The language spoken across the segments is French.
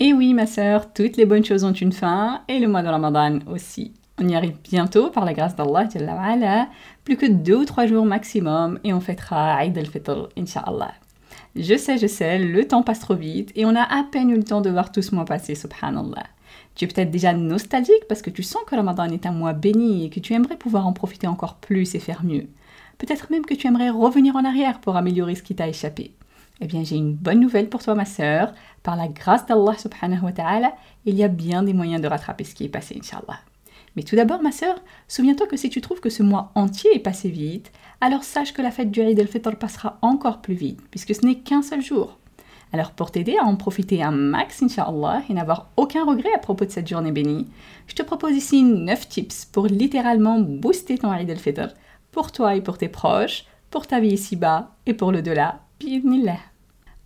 Et oui, ma sœur, toutes les bonnes choses ont une fin, et le mois de Ramadan aussi. On y arrive bientôt par la grâce d'Allah, plus que deux ou trois jours maximum, et on fêtera Eid al-Fitr, Inch'Allah. Je sais, je sais, le temps passe trop vite, et on a à peine eu le temps de voir tout ce mois passer, subhanallah. Tu es peut-être déjà nostalgique parce que tu sens que Ramadan est un mois béni et que tu aimerais pouvoir en profiter encore plus et faire mieux. Peut-être même que tu aimerais revenir en arrière pour améliorer ce qui t'a échappé. Eh bien, j'ai une bonne nouvelle pour toi, ma sœur. Par la grâce d'Allah subhanahu wa ta'ala, il y a bien des moyens de rattraper ce qui est passé, Inch'Allah. Mais tout d'abord, ma sœur, souviens-toi que si tu trouves que ce mois entier est passé vite, alors sache que la fête du Eid al-Fitr passera encore plus vite, puisque ce n'est qu'un seul jour. Alors pour t'aider à en profiter un max, Inch'Allah, et n'avoir aucun regret à propos de cette journée bénie, je te propose ici 9 tips pour littéralement booster ton Eid al-Fitr, pour toi et pour tes proches, pour ta vie ici-bas et pour le delà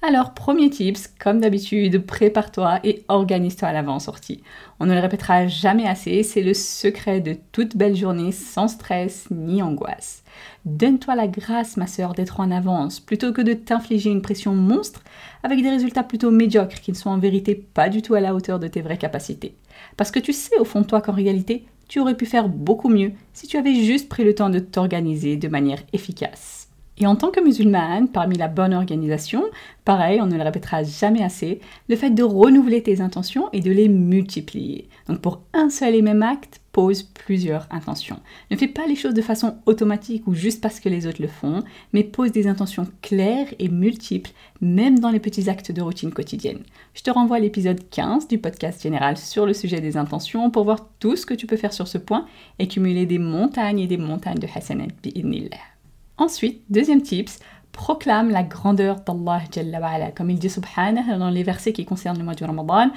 alors, premier tips, comme d'habitude, prépare-toi et organise-toi à l'avant-sortie. On ne le répétera jamais assez, c'est le secret de toute belle journée sans stress ni angoisse. Donne-toi la grâce, ma sœur, d'être en avance, plutôt que de t'infliger une pression monstre avec des résultats plutôt médiocres qui ne sont en vérité pas du tout à la hauteur de tes vraies capacités. Parce que tu sais au fond de toi qu'en réalité, tu aurais pu faire beaucoup mieux si tu avais juste pris le temps de t'organiser de manière efficace. Et en tant que musulmane, parmi la bonne organisation, pareil, on ne le répétera jamais assez, le fait de renouveler tes intentions et de les multiplier. Donc pour un seul et même acte, pose plusieurs intentions. Ne fais pas les choses de façon automatique ou juste parce que les autres le font, mais pose des intentions claires et multiples, même dans les petits actes de routine quotidienne. Je te renvoie à l'épisode 15 du podcast général sur le sujet des intentions pour voir tout ce que tu peux faire sur ce point et cumuler des montagnes et des montagnes de hasanat bi'idnillah. Ensuite, deuxième tips, proclame la grandeur d'Allah Jalla comme il dit subhanah dans les versets qui concernent le mois du Ramadan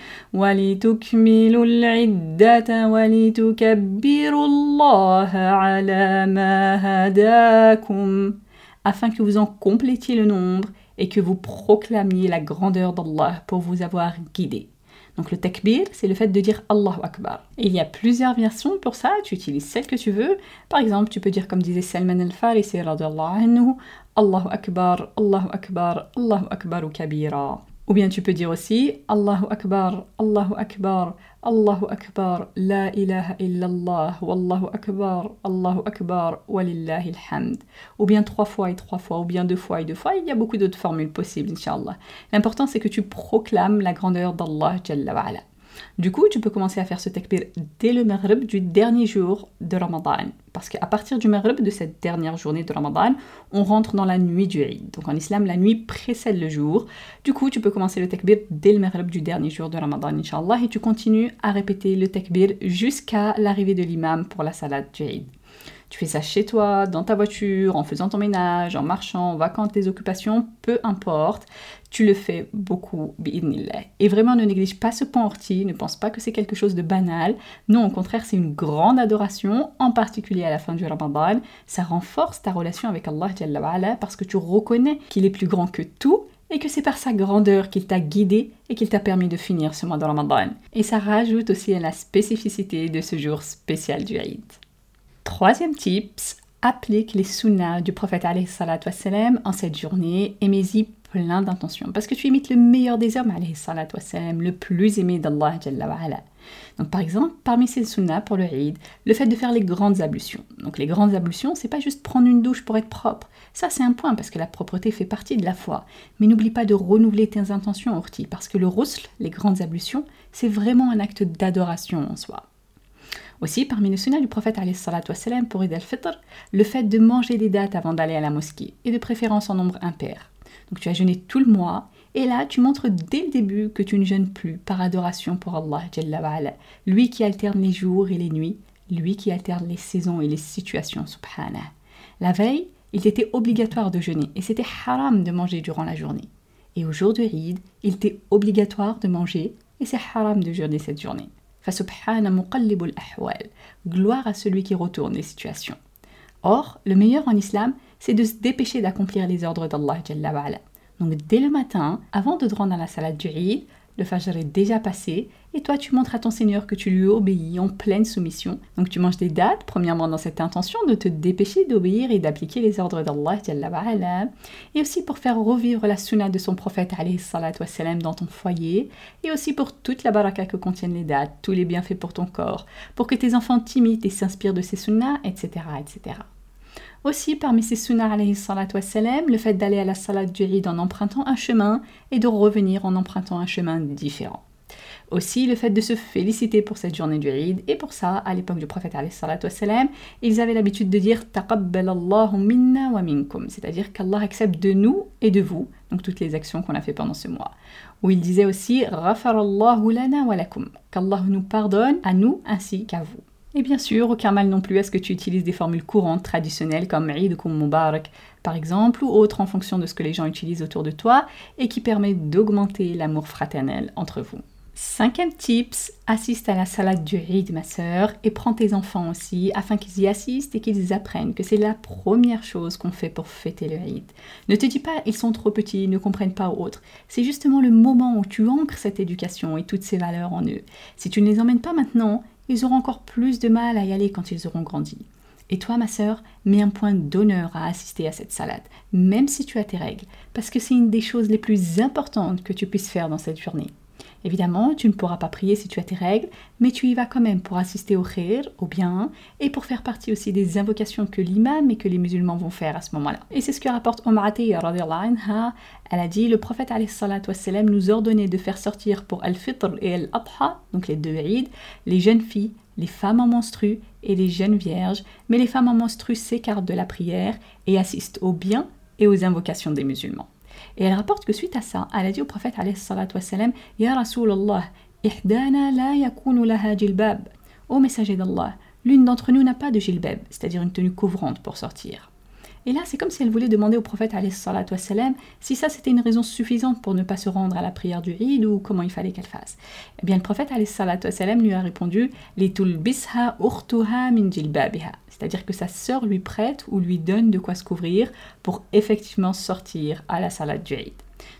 afin que vous en complétiez le nombre et que vous proclamiez la grandeur d'Allah pour vous avoir guidé. Donc le takbir, c'est le fait de dire Allahu Akbar. il y a plusieurs versions pour ça, tu utilises celle que tu veux. Par exemple, tu peux dire comme disait Salman al-Farisi Allahu Akbar, Allahu Akbar, Allahu Akbar ou kabira. Ou bien tu peux dire aussi Allahu Akbar, Allahu Akbar, Allahu Akbar, La ilaha illallah, Wallahu Akbar, Allahu Akbar, Walillahi alhamd. Ou bien trois fois et trois fois, ou bien deux fois et deux fois. Il y a beaucoup d'autres formules possibles, Inch'Allah. L'important c'est que tu proclames la grandeur d'Allah Jalla wa'ala. Du coup, tu peux commencer à faire ce takbir dès le maghrib du dernier jour de Ramadan. Parce qu'à partir du maghrib de cette dernière journée de Ramadan, on rentre dans la nuit du Eid. Donc en islam, la nuit précède le jour. Du coup, tu peux commencer le takbir dès le maghrib du dernier jour de Ramadan, Inch'Allah, et tu continues à répéter le takbir jusqu'à l'arrivée de l'imam pour la salade du Eid. Tu fais ça chez toi, dans ta voiture, en faisant ton ménage, en marchant, en vacances, tes occupations, peu importe. Tu le fais beaucoup, Et vraiment, ne néglige pas ce point orti, ne pense pas que c'est quelque chose de banal. Non, au contraire, c'est une grande adoration, en particulier à la fin du Ramadan. Ça renforce ta relation avec Allah parce que tu reconnais qu'il est plus grand que tout et que c'est par sa grandeur qu'il t'a guidé et qu'il t'a permis de finir ce mois de Ramadan. Et ça rajoute aussi à la spécificité de ce jour spécial du Eid. Troisième tips, applique les sunnas du prophète wassalam, en cette journée et mets-y plein d'intentions. Parce que tu imites le meilleur des hommes, wassalam, le plus aimé d'Allah. Donc par exemple, parmi ces sunnas pour le Eid, le fait de faire les grandes ablutions. Donc les grandes ablutions, c'est pas juste prendre une douche pour être propre. Ça c'est un point parce que la propreté fait partie de la foi. Mais n'oublie pas de renouveler tes intentions, Orti, parce que le rousl, les grandes ablutions, c'est vraiment un acte d'adoration en soi. Aussi, parmi les sunnahs du prophète wassalam, pour Eid al-Fitr, le fait de manger des dates avant d'aller à la mosquée, et de préférence en nombre impair. Donc tu as jeûné tout le mois, Et là, tu montres dès le début que tu ne jeûnes plus par adoration pour Allah, lui qui alterne les jours et les nuits, lui qui alterne les saisons et les situations, subhanah. La veille, il était obligatoire de jeûner et c'était haram de manger durant la journée. Et au jour de Eid, il était obligatoire de manger et c'est haram de jeûner cette journée. Gloire à celui qui retourne les situations. Or, le meilleur en islam, c'est de se dépêcher d'accomplir les ordres d'Allah. Donc dès le matin, avant de te à la salade du Eid, le Fajr est déjà passé et toi tu montres à ton Seigneur que tu lui obéis en pleine soumission. Donc tu manges des dates, premièrement dans cette intention de te dépêcher d'obéir et d'appliquer les ordres d'Allah et aussi pour faire revivre la sunna de son prophète dans ton foyer et aussi pour toute la baraka que contiennent les dates, tous les bienfaits pour ton corps, pour que tes enfants t'imitent et s'inspirent de ces sunnas, etc. etc. Aussi, parmi ces sunnahs, le fait d'aller à la salade du Eid en empruntant un chemin et de revenir en empruntant un chemin différent. Aussi, le fait de se féliciter pour cette journée du Eid, et pour ça, à l'époque du prophète, ils avaient l'habitude de dire minna wa minkum, c'est-à-dire qu'Allah accepte de nous et de vous, donc toutes les actions qu'on a fait pendant ce mois. Ou il disait aussi lana wa lakum, qu'Allah nous pardonne à nous ainsi qu'à vous. Et bien sûr, aucun mal non plus à ce que tu utilises des formules courantes, traditionnelles comme Eid ou Mubarak, par exemple, ou autres en fonction de ce que les gens utilisent autour de toi et qui permet d'augmenter l'amour fraternel entre vous. Cinquième tips, assiste à la salade du Eid, ma sœur, et prends tes enfants aussi afin qu'ils y assistent et qu'ils apprennent que c'est la première chose qu'on fait pour fêter le Eid. Ne te dis pas ils sont trop petits, ils ne comprennent pas ou autre. C'est justement le moment où tu ancres cette éducation et toutes ces valeurs en eux. Si tu ne les emmènes pas maintenant, ils auront encore plus de mal à y aller quand ils auront grandi. Et toi, ma sœur, mets un point d'honneur à assister à cette salade, même si tu as tes règles, parce que c'est une des choses les plus importantes que tu puisses faire dans cette journée. Évidemment, tu ne pourras pas prier si tu as tes règles, mais tu y vas quand même pour assister au khair, au bien, et pour faire partie aussi des invocations que l'imam et que les musulmans vont faire à ce moment-là. Et c'est ce que rapporte Omar anha. Elle a dit, le prophète wassalam, nous ordonnait de faire sortir pour Al-Fitr et Al-Adha, donc les deux Eid, les jeunes filles, les femmes en menstru et les jeunes vierges, mais les femmes en menstru s'écartent de la prière et assistent au bien et aux invocations des musulmans. Et elle rapporte que suite à ça, elle a dit au prophète wassalam, Ya Rasulallah, ihdana la yakunu laha jilbab. Ô messager d'Allah, l'une d'entre nous n'a pas de jilbab, c'est-à-dire une tenue couvrante pour sortir. Et là, c'est comme si elle voulait demander au prophète wassalam, si ça c'était une raison suffisante pour ne pas se rendre à la prière du Eid ou comment il fallait qu'elle fasse. Eh bien, le prophète wassalam, lui a répondu bisha urtuha min jilbabiha c'est-à-dire que sa sœur lui prête ou lui donne de quoi se couvrir pour effectivement sortir à la du Eid.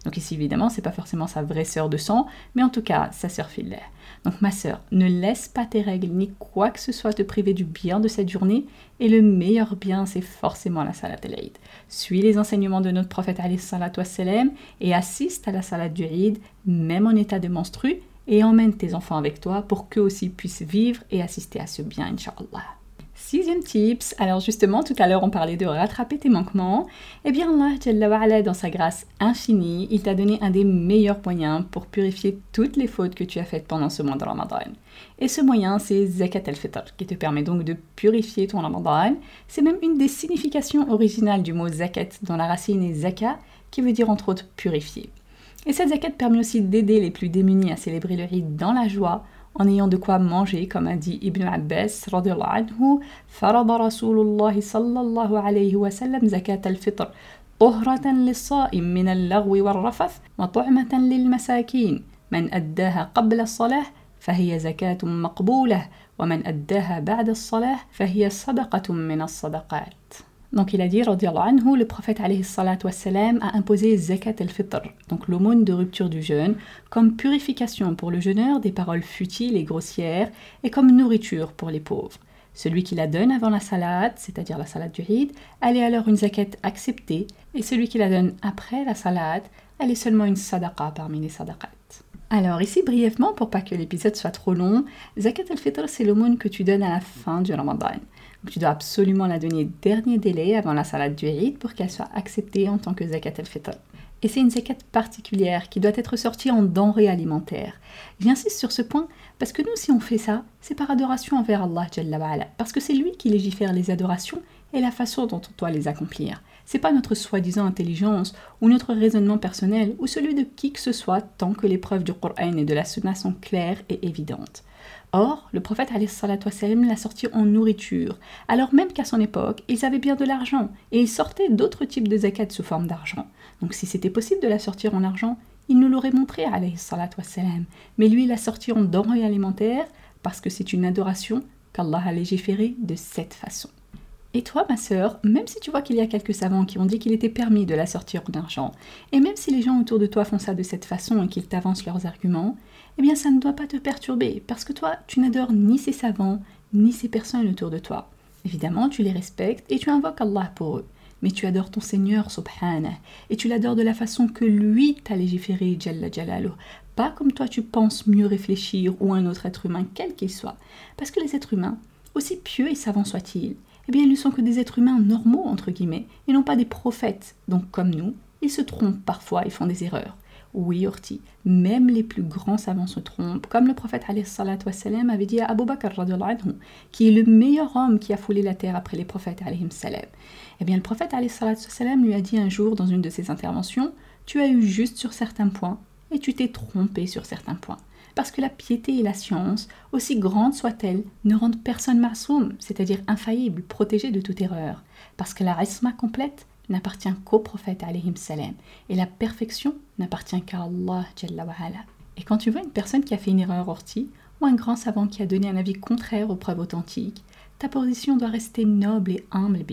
Donc ici évidemment c'est pas forcément sa vraie sœur de sang, mais en tout cas sa sœur fidèle. Donc ma sœur, ne laisse pas tes règles ni quoi que ce soit te priver du bien de cette journée, et le meilleur bien c'est forcément la de l'Eid. Suis les enseignements de notre prophète wassalam, et assiste à la salade du Eid, même en état de menstru, et emmène tes enfants avec toi pour qu'eux aussi puissent vivre et assister à ce bien, Inch'Allah. Sixième tips, alors justement tout à l'heure on parlait de rattraper tes manquements, eh bien Allah dans sa grâce infinie, il t'a donné un des meilleurs moyens pour purifier toutes les fautes que tu as faites pendant ce mois de Ramadan. Et ce moyen c'est Zakat al-Fitr qui te permet donc de purifier ton Ramadan. C'est même une des significations originales du mot Zakat dont la racine est Zaka qui veut dire entre autres purifier. Et cette zakat permet aussi d'aider les plus démunis à célébrer le rite dans la joie, en ayant de quoi manger, comme a dit Ibn Abbas, anhu, فرض رسول الله صلى الله عليه وسلم زكاة الفطر طهرة للصائم من اللغو والرفث وطعمة للمساكين من أداها قبل الصلاة فهي زكاة مقبولة ومن أداها بعد الصلاة فهي صدقة من الصدقات Donc il a dit, anhu, le prophète a imposé zakat al-fitr, donc l'aumône de rupture du jeûne, comme purification pour le jeûneur des paroles futiles et grossières, et comme nourriture pour les pauvres. Celui qui la donne avant la salade, c'est-à-dire la salade du Eid, elle est alors une zakat acceptée, et celui qui la donne après la salade, elle est seulement une sadaqa parmi les sadaqat. Alors ici brièvement, pour pas que l'épisode soit trop long, zakat al-fitr c'est l'aumône que tu donnes à la fin du ramadan tu dois absolument la donner dernier délai avant la salade du Eid pour qu'elle soit acceptée en tant que zakat al-fitr. Et c'est une zakat particulière qui doit être sortie en denrées alimentaires. J'insiste sur ce point parce que nous, si on fait ça, c'est par adoration envers Allah, parce que c'est lui qui légifère les adorations et la façon dont on doit les accomplir. C'est pas notre soi-disant intelligence ou notre raisonnement personnel ou celui de qui que ce soit tant que les preuves du Coran et de la Sunna sont claires et évidentes. Or, le prophète l'a sorti en nourriture, alors même qu'à son époque, ils avaient bien de l'argent et ils sortaient d'autres types de zakat sous forme d'argent. Donc si c'était possible de la sortir en argent, il nous l'aurait montré, mais lui l'a sorti en denrées alimentaires parce que c'est une adoration qu'Allah a légiféré de cette façon. Et toi, ma sœur, même si tu vois qu'il y a quelques savants qui ont dit qu'il était permis de la sortir en argent, et même si les gens autour de toi font ça de cette façon et qu'ils t'avancent leurs arguments, eh bien ça ne doit pas te perturber, parce que toi, tu n'adores ni ces savants, ni ces personnes autour de toi. Évidemment, tu les respectes et tu invoques Allah pour eux. Mais tu adores ton Seigneur, subhanah, et tu l'adores de la façon que lui t'a légiféré, Jalla Jalaluh, pas comme toi tu penses mieux réfléchir ou un autre être humain, quel qu'il soit. Parce que les êtres humains, aussi pieux et savants soient-ils, eh bien ils ne sont que des êtres humains normaux, entre guillemets, et non pas des prophètes. Donc comme nous, ils se trompent parfois et font des erreurs. Oui, Orti, même les plus grands savants se trompent, comme le prophète wassalam, avait dit à Abu Bakr, qui est le meilleur homme qui a foulé la terre après les prophètes. Eh bien, le prophète wassalam, lui a dit un jour dans une de ses interventions Tu as eu juste sur certains points et tu t'es trompé sur certains points. Parce que la piété et la science, aussi grandes soient-elles, ne rendent personne masoum, c'est-à-dire infaillible, protégé de toute erreur, parce que la isma complète n'appartient qu'au prophète salam, et la perfection n'appartient qu'à Allah Et quand tu vois une personne qui a fait une erreur ortie, ou un grand savant qui a donné un avis contraire aux preuves authentiques, ta position doit rester noble et humble,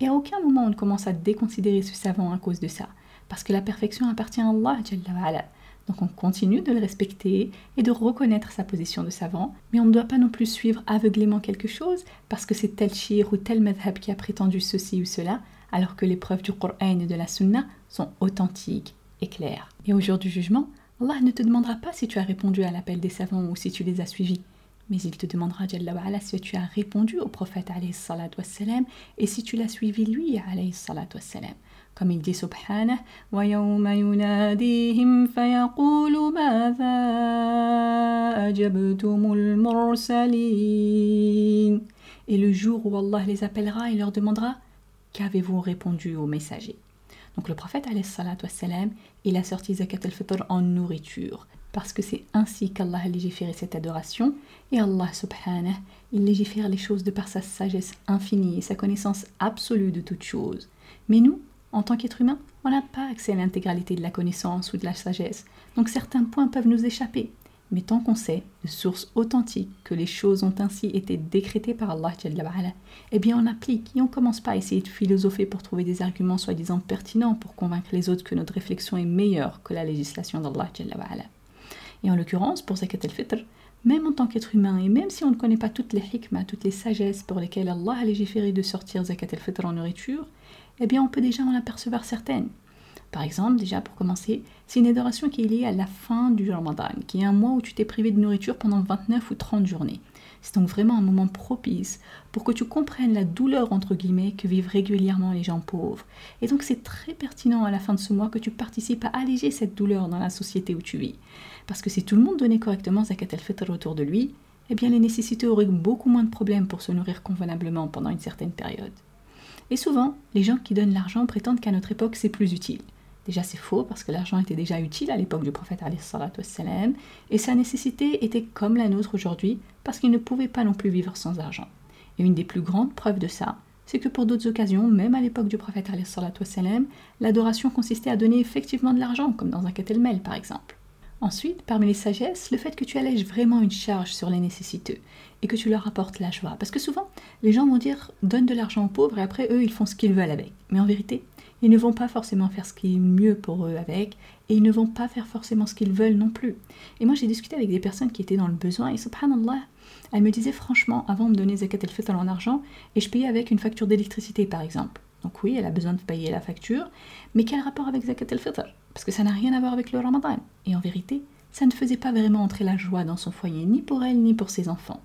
et à aucun moment on ne commence à déconsidérer ce savant à cause de ça, parce que la perfection appartient à Allah donc on continue de le respecter et de reconnaître sa position de savant, mais on ne doit pas non plus suivre aveuglément quelque chose parce que c'est tel shir ou tel madhab qui a prétendu ceci ou cela, alors que les preuves du Coran et de la Sunna sont authentiques et claires. Et au jour du jugement, Allah ne te demandera pas si tu as répondu à l'appel des savants ou si tu les as suivis, mais il te demandera si tu as répondu au prophète et si tu l'as suivi lui comme il dit subhanah ويوم يناديهم فيقول ماذا أجبتم المرسلين Et le jour où Allah les appellera, il leur demandera Qu'avez-vous répondu aux messagers Donc le prophète, wassalam, il a sorti zakat al-fitr en nourriture, parce que c'est ainsi qu'Allah a légiféré cette adoration, et Allah subhanah, il légifère les choses de par sa sagesse infinie et sa connaissance absolue de toutes choses. Mais nous, en tant qu'être humain, on n'a pas accès à l'intégralité de la connaissance ou de la sagesse, donc certains points peuvent nous échapper. Mais tant qu'on sait, de source authentique, que les choses ont ainsi été décrétées par Allah, eh bien on applique et on commence pas à essayer de philosopher pour trouver des arguments soi-disant pertinents pour convaincre les autres que notre réflexion est meilleure que la législation d'Allah. Et en l'occurrence, pour Zakat al-Fitr, même en tant qu'être humain, et même si on ne connaît pas toutes les hikmah, toutes les sagesses pour lesquelles Allah a légiféré de sortir Zakat al-Fitr en nourriture, eh bien on peut déjà en apercevoir certaines. Par exemple, déjà pour commencer, c'est une adoration qui est liée à la fin du Ramadan, qui est un mois où tu t'es privé de nourriture pendant 29 ou 30 journées. C'est donc vraiment un moment propice pour que tu comprennes la douleur entre guillemets que vivent régulièrement les gens pauvres. Et donc c'est très pertinent à la fin de ce mois que tu participes à alléger cette douleur dans la société où tu vis. Parce que si tout le monde donnait correctement Zakat al-Fitr autour de lui, eh bien les nécessités auraient beaucoup moins de problèmes pour se nourrir convenablement pendant une certaine période. Et souvent, les gens qui donnent l'argent prétendent qu'à notre époque c'est plus utile. Déjà c'est faux parce que l'argent était déjà utile à l'époque du prophète wassalam, et sa nécessité était comme la nôtre aujourd'hui parce qu'il ne pouvait pas non plus vivre sans argent. Et une des plus grandes preuves de ça, c'est que pour d'autres occasions, même à l'époque du prophète wassalam, l'adoration consistait à donner effectivement de l'argent, comme dans un ketelmel par exemple. Ensuite, parmi les sagesses, le fait que tu allèges vraiment une charge sur les nécessiteux et que tu leur apportes la joie. Parce que souvent, les gens vont dire donne de l'argent aux pauvres et après eux, ils font ce qu'ils veulent avec. Mais en vérité, ils ne vont pas forcément faire ce qui est mieux pour eux avec et ils ne vont pas faire forcément ce qu'ils veulent non plus. Et moi, j'ai discuté avec des personnes qui étaient dans le besoin et subhanallah, elles me disaient franchement, avant de me donner zakat el-fitr en argent, et je payais avec une facture d'électricité par exemple. Donc oui, elle a besoin de payer la facture, mais quel rapport avec zakat el-fitr Parce que ça n'a rien à voir avec le ramadan. Et en vérité, ça ne faisait pas vraiment entrer la joie dans son foyer, ni pour elle, ni pour ses enfants.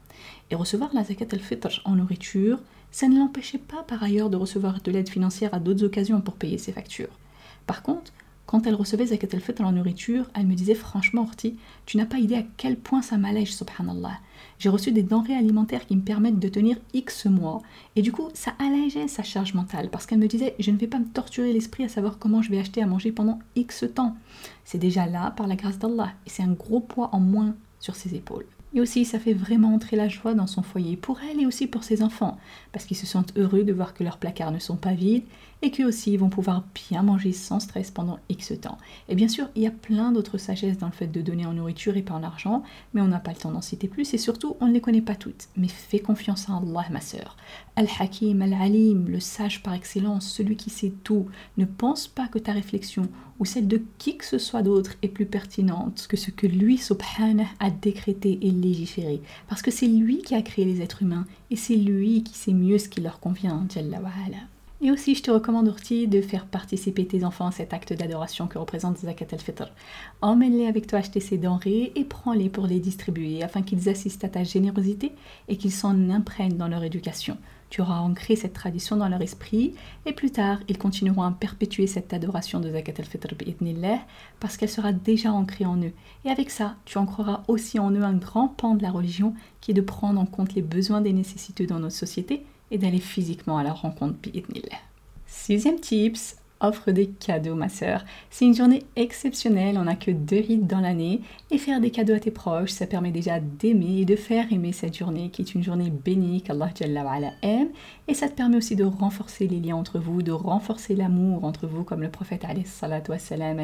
Et recevoir la zakat al-fitr en nourriture, ça ne l'empêchait pas par ailleurs de recevoir de l'aide financière à d'autres occasions pour payer ses factures. Par contre, quand elle recevait zakat al-fitr en nourriture, elle me disait franchement, Orti, tu n'as pas idée à quel point ça m'allège, subhanallah. J'ai reçu des denrées alimentaires qui me permettent de tenir X mois. Et du coup, ça allégeait sa charge mentale parce qu'elle me disait, je ne vais pas me torturer l'esprit à savoir comment je vais acheter à manger pendant X temps. C'est déjà là par la grâce d'Allah et c'est un gros poids en moins sur ses épaules. Et aussi, ça fait vraiment entrer la joie dans son foyer, pour elle et aussi pour ses enfants, parce qu'ils se sentent heureux de voir que leurs placards ne sont pas vides et qu'eux aussi vont pouvoir bien manger sans stress pendant X temps. Et bien sûr, il y a plein d'autres sagesses dans le fait de donner en nourriture et pas en argent, mais on n'a pas le temps d'en citer plus et surtout, on ne les connaît pas toutes. Mais fais confiance en Allah, ma sœur. Al-Hakim, Al-Alim, le sage par excellence, celui qui sait tout. Ne pense pas que ta réflexion ou celle de qui que ce soit d'autre est plus pertinente que ce que lui, subhanah, a décrété et légiféré. Parce que c'est lui qui a créé les êtres humains et c'est lui qui sait mieux ce qui leur convient, Jalla et aussi, je te recommande, Orti, de faire participer tes enfants à cet acte d'adoration que représente Zakat al-Fitr. Emmène-les avec toi acheter ces denrées et prends-les pour les distribuer afin qu'ils assistent à ta générosité et qu'ils s'en imprègnent dans leur éducation. Tu auras ancré cette tradition dans leur esprit et plus tard, ils continueront à perpétuer cette adoration de Zakat al-Fitr parce qu'elle sera déjà ancrée en eux. Et avec ça, tu ancreras aussi en eux un grand pan de la religion qui est de prendre en compte les besoins des nécessités dans notre société et d'aller physiquement à la rencontre bi'idnillah. Sixième tips, offre des cadeaux ma sœur. C'est une journée exceptionnelle, on n'a que deux rites dans l'année et faire des cadeaux à tes proches, ça permet déjà d'aimer et de faire aimer cette journée qui est une journée bénie qu'Allah aime et ça te permet aussi de renforcer les liens entre vous, de renforcer l'amour entre vous comme le prophète a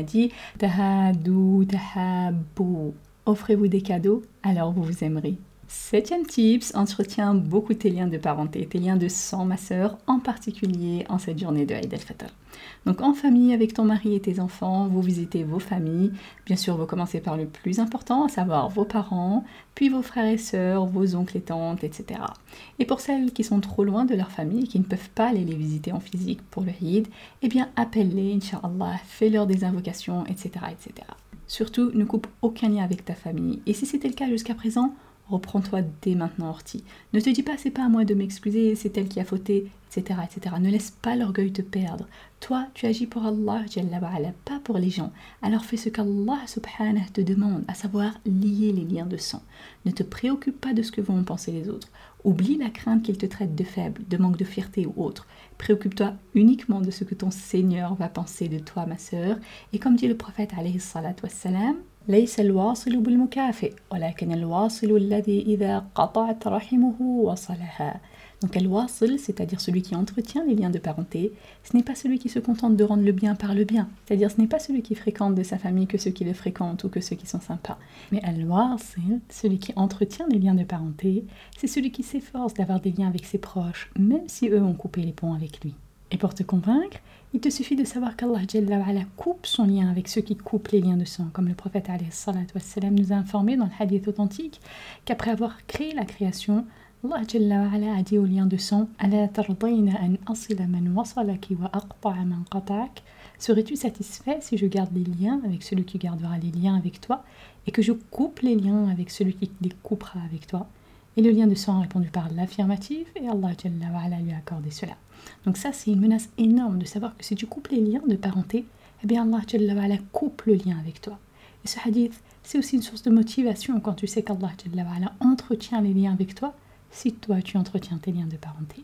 dit tahadou tahabou. Offrez-vous des cadeaux, alors vous vous aimerez. Septième tips, entretiens beaucoup tes liens de parenté, tes liens de sang, ma sœur, en particulier en cette journée de Eid al-Fitr. Donc en famille avec ton mari et tes enfants, vous visitez vos familles. Bien sûr, vous commencez par le plus important, à savoir vos parents, puis vos frères et sœurs, vos oncles et tantes, etc. Et pour celles qui sont trop loin de leur famille et qui ne peuvent pas aller les visiter en physique pour le Eid, eh bien appelle-les, Inch'Allah, fais-leur des invocations, etc., etc. Surtout, ne coupe aucun lien avec ta famille. Et si c'était le cas jusqu'à présent, Reprends-toi dès maintenant, Orti. Ne te dis pas c'est pas à moi de m'excuser, c'est elle qui a fauté, etc., etc. Ne laisse pas l'orgueil te perdre. Toi, tu agis pour Allah, pas pour les gens. Alors fais ce qu'Allah subhanahu te demande, à savoir lier les liens de sang. Ne te préoccupe pas de ce que vont penser les autres. Oublie la crainte qu'ils te traitent de faible, de manque de fierté ou autre. Préoccupe-toi uniquement de ce que ton Seigneur va penser de toi, ma sœur. Et comme dit le prophète alayhi salatu ليس الواصل بالمكافئ ولكن الواصل الذي إذا قطعت رحمه وصلها Donc al-wasil, c'est-à-dire celui qui entretient les liens de parenté, ce n'est pas celui qui se contente de rendre le bien par le bien, c'est-à-dire ce n'est pas celui qui fréquente de sa famille que ceux qui le fréquentent ou que ceux qui sont sympas. Mais al-wasil, celui qui entretient les liens de parenté, c'est celui qui s'efforce d'avoir des liens avec ses proches, même si eux ont coupé les ponts avec lui. Et pour te convaincre, il te suffit de savoir qu'Allah coupe son lien avec ceux qui coupent les liens de sang, comme le prophète nous a informé dans le hadith authentique qu'après avoir créé la création, Allah a dit au lien de sang Serais-tu satisfait si je garde les liens avec celui qui gardera les liens avec toi et que je coupe les liens avec celui qui les coupera avec toi? Et le lien de sang a répondu par l'affirmative et Allah lui a accordé cela. Donc ça, c'est une menace énorme de savoir que si tu coupes les liens de parenté, eh bien Allah coupe le lien avec toi. Et ce hadith, c'est aussi une source de motivation quand tu sais qu'Allah entretient les liens avec toi si toi tu entretiens tes liens de parenté.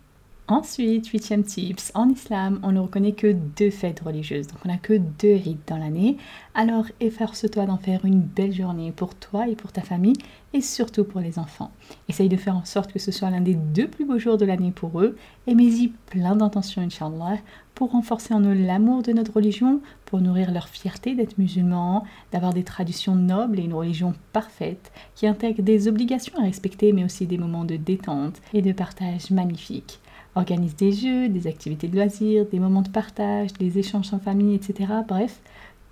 Ensuite, huitième tips, en islam, on ne reconnaît que deux fêtes religieuses, donc on n'a que deux rites dans l'année. Alors efforce-toi d'en faire une belle journée pour toi et pour ta famille, et surtout pour les enfants. Essaye de faire en sorte que ce soit l'un des deux plus beaux jours de l'année pour eux, et mets-y plein d'intentions, Inch'Allah, pour renforcer en eux l'amour de notre religion, pour nourrir leur fierté d'être musulmans, d'avoir des traditions nobles et une religion parfaite, qui intègre des obligations à respecter, mais aussi des moments de détente et de partage magnifiques. Organise des jeux, des activités de loisirs, des moments de partage, des échanges en famille, etc. Bref,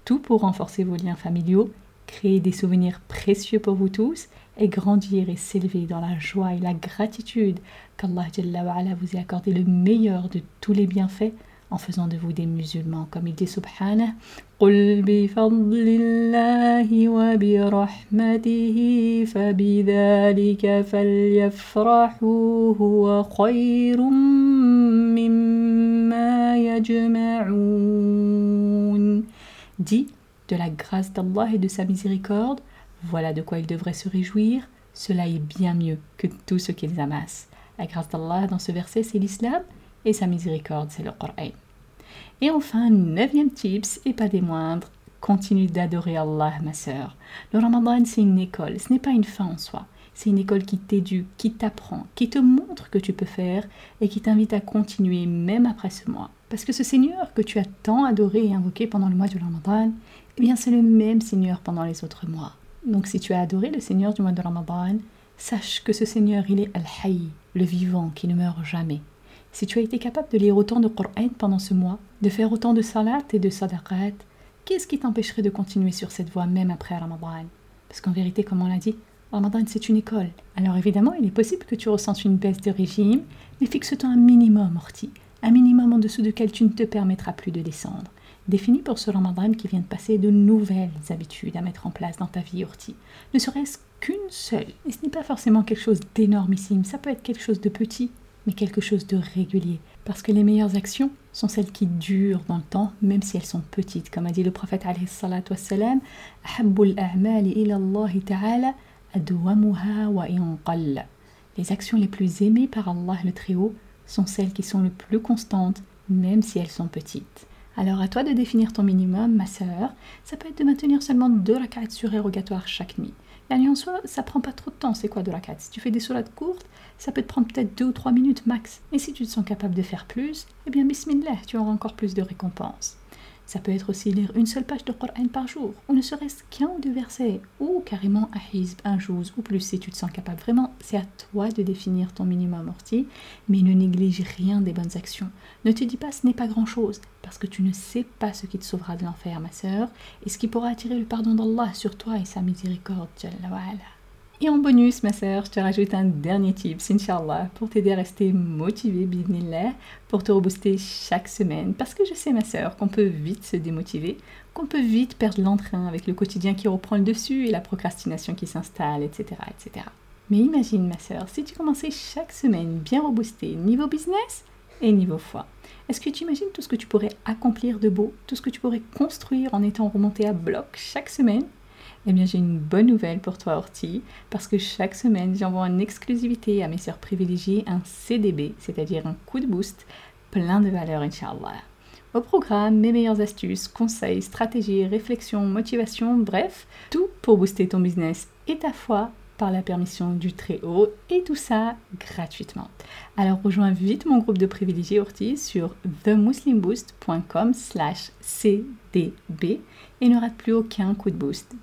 tout pour renforcer vos liens familiaux, créer des souvenirs précieux pour vous tous et grandir et s'élever dans la joie et la gratitude qu'Allah vous ait accordé le meilleur de tous les bienfaits en faisant de vous des musulmans. Comme il dit subhanah, قل بفضل الله وبرحمته فبذلك فليفرحوا هو خير مما يجمعون Dis de la grâce d'Allah et de sa miséricorde, voilà de quoi ils devraient se réjouir, cela est bien mieux que tout ce qu'ils amassent. La grâce d'Allah dans ce verset, c'est l'islam, et sa miséricorde, c'est le Coran. Et enfin, neuvième tips, et pas des moindres, continue d'adorer Allah, ma sœur. Le Ramadan, c'est une école, ce n'est pas une fin en soi. C'est une école qui t'éduque, qui t'apprend, qui te montre que tu peux faire et qui t'invite à continuer même après ce mois. Parce que ce Seigneur que tu as tant adoré et invoqué pendant le mois du Ramadan, eh bien c'est le même Seigneur pendant les autres mois. Donc si tu as adoré le Seigneur du mois de Ramadan, sache que ce Seigneur, il est Al-Hayy, le vivant qui ne meurt jamais. Si tu as été capable de lire autant de Coran pendant ce mois, de faire autant de salat et de sadaqat, qu'est-ce qui t'empêcherait de continuer sur cette voie même après Ramadan? Parce qu'en vérité, comme on l'a dit, Ramadan c'est une école. Alors évidemment, il est possible que tu ressentes une baisse de régime, mais fixe-toi un minimum, Orti, un minimum en dessous duquel tu ne te permettras plus de descendre. Définis pour ce Ramadan qui vient de passer de nouvelles habitudes à mettre en place dans ta vie, Orti. Ne serait-ce qu'une seule. Et ce n'est pas forcément quelque chose d'énormissime, ça peut être quelque chose de petit, mais quelque chose de régulier. Parce que les meilleures actions sont celles qui durent dans le temps, même si elles sont petites. Comme a dit le prophète les actions les plus aimées par Allah le Très-Haut sont celles qui sont le plus constantes, même si elles sont petites. Alors à toi de définir ton minimum, ma sœur. Ça peut être de maintenir seulement deux rak'ats surérogatoires chaque nuit. En soi, ça prend pas trop de temps, c'est quoi deux rak'ats Si tu fais des sourates courtes, ça peut te prendre peut-être deux ou trois minutes max. Et si tu te sens capable de faire plus, eh bien bismillah, tu auras encore plus de récompenses. Ça peut être aussi lire une seule page de Coran par jour, ou ne serait-ce qu'un ou deux versets, ou carrément un hizb, un jouz, ou plus si tu te sens capable. Vraiment, c'est à toi de définir ton minimum orti, mais ne néglige rien des bonnes actions. Ne te dis pas ce n'est pas grand-chose, parce que tu ne sais pas ce qui te sauvera de l'enfer, ma sœur, et ce qui pourra attirer le pardon d'Allah sur toi et sa miséricorde. Et en bonus, ma sœur, je te rajoute un dernier tip, Inch'Allah, pour t'aider à rester motivé, bidnillah, pour te rebooster chaque semaine. Parce que je sais, ma sœur, qu'on peut vite se démotiver, qu'on peut vite perdre l'entrain avec le quotidien qui reprend le dessus et la procrastination qui s'installe, etc., etc. Mais imagine, ma sœur, si tu commençais chaque semaine bien reboosté niveau business et niveau foi. Est-ce que tu imagines tout ce que tu pourrais accomplir de beau, tout ce que tu pourrais construire en étant remonté à bloc chaque semaine? Eh bien, j'ai une bonne nouvelle pour toi, Orti, parce que chaque semaine, j'envoie en exclusivité à mes sœurs privilégiées un CDB, c'est-à-dire un coup de boost plein de valeur, Inch'Allah. Au programme, mes meilleures astuces, conseils, stratégies, réflexions, motivations, bref, tout pour booster ton business et ta foi par la permission du Très-Haut et tout ça gratuitement. Alors rejoins vite mon groupe de privilégiés Orti sur themuslimboost.com slash cdb et ne rate plus aucun coup de boost.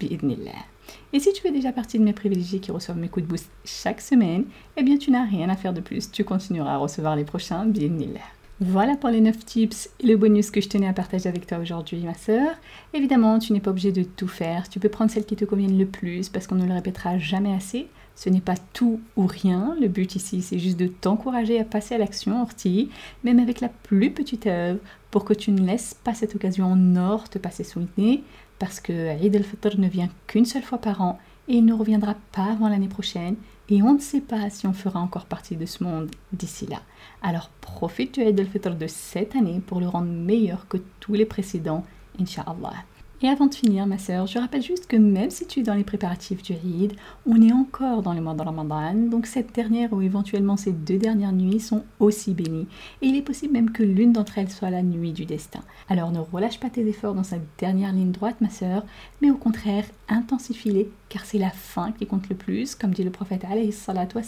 Et si tu fais déjà partie de mes privilégiés qui reçoivent mes coups de boost chaque semaine, eh bien tu n'as rien à faire de plus, tu continueras à recevoir les prochains, bi'idnillah. Voilà pour les 9 tips et le bonus que je tenais à partager avec toi aujourd'hui, ma sœur. Évidemment, tu n'es pas obligé de tout faire. Tu peux prendre celles qui te conviennent le plus parce qu'on ne le répétera jamais assez. Ce n'est pas tout ou rien. Le but ici, c'est juste de t'encourager à passer à l'action, Orti, même avec la plus petite œuvre, pour que tu ne laisses pas cette occasion en or te passer sous le nez, parce que Eid ne vient qu'une seule fois par an et il ne reviendra pas avant l'année prochaine et on ne sait pas si on fera encore partie de ce monde d'ici là. Alors profite du Eid al-Fitr de cette année pour le rendre meilleur que tous les précédents, Inch'Allah. Et avant de finir, ma sœur, je rappelle juste que même si tu es dans les préparatifs du Eid, on est encore dans le mois de Ramadan, donc cette dernière ou éventuellement ces deux dernières nuits sont aussi bénies. Et il est possible même que l'une d'entre elles soit la nuit du destin. Alors ne relâche pas tes efforts dans cette dernière ligne droite, ma sœur, mais au contraire, intensifie-les, car c'est la fin qui compte le plus, comme dit le prophète alayhi salatu.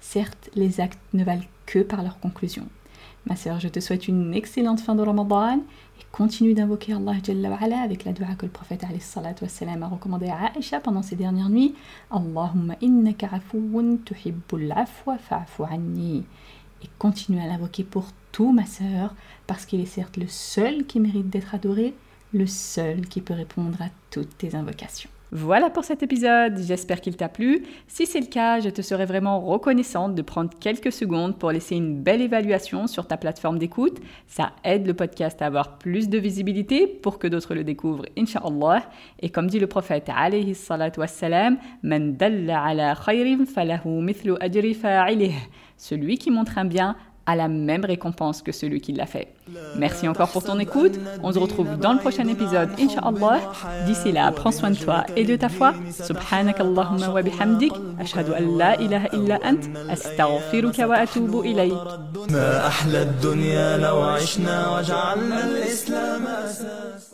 Certes, les actes ne valent que par leur conclusion. Ma sœur, je te souhaite une excellente fin de Ramadan et continue d'invoquer Allah Jalla avec la dua que le prophète a recommandé à Aisha pendant ces dernières nuits. Allahumma innaka afoun tuhibbul afwa fa'fu anni. Et continue à l'invoquer pour tout, ma sœur, parce qu'il est certes le seul qui mérite d'être adoré, le seul qui peut répondre à toutes tes invocations. Voilà pour cet épisode, j'espère qu'il t'a plu. Si c'est le cas, je te serais vraiment reconnaissante de prendre quelques secondes pour laisser une belle évaluation sur ta plateforme d'écoute. Ça aide le podcast à avoir plus de visibilité pour que d'autres le découvrent, inshallah. Et comme dit le prophète alayhi salatu wassalam, Man Celui qui montre un bien a la même récompense que celui qui l'a fait. Merci encore pour ton écoute. On se retrouve dans le prochain épisode, Inch'Allah. D'ici là, prends soin de toi et de ta foi. Subhanak Allahumma wa bihamdik. Ashhadu an la ilaha illa ant. Astaghfiruka wa atubu ilayk. ما أحلى الدنيا لو عشنا وجعلنا الإسلام أساس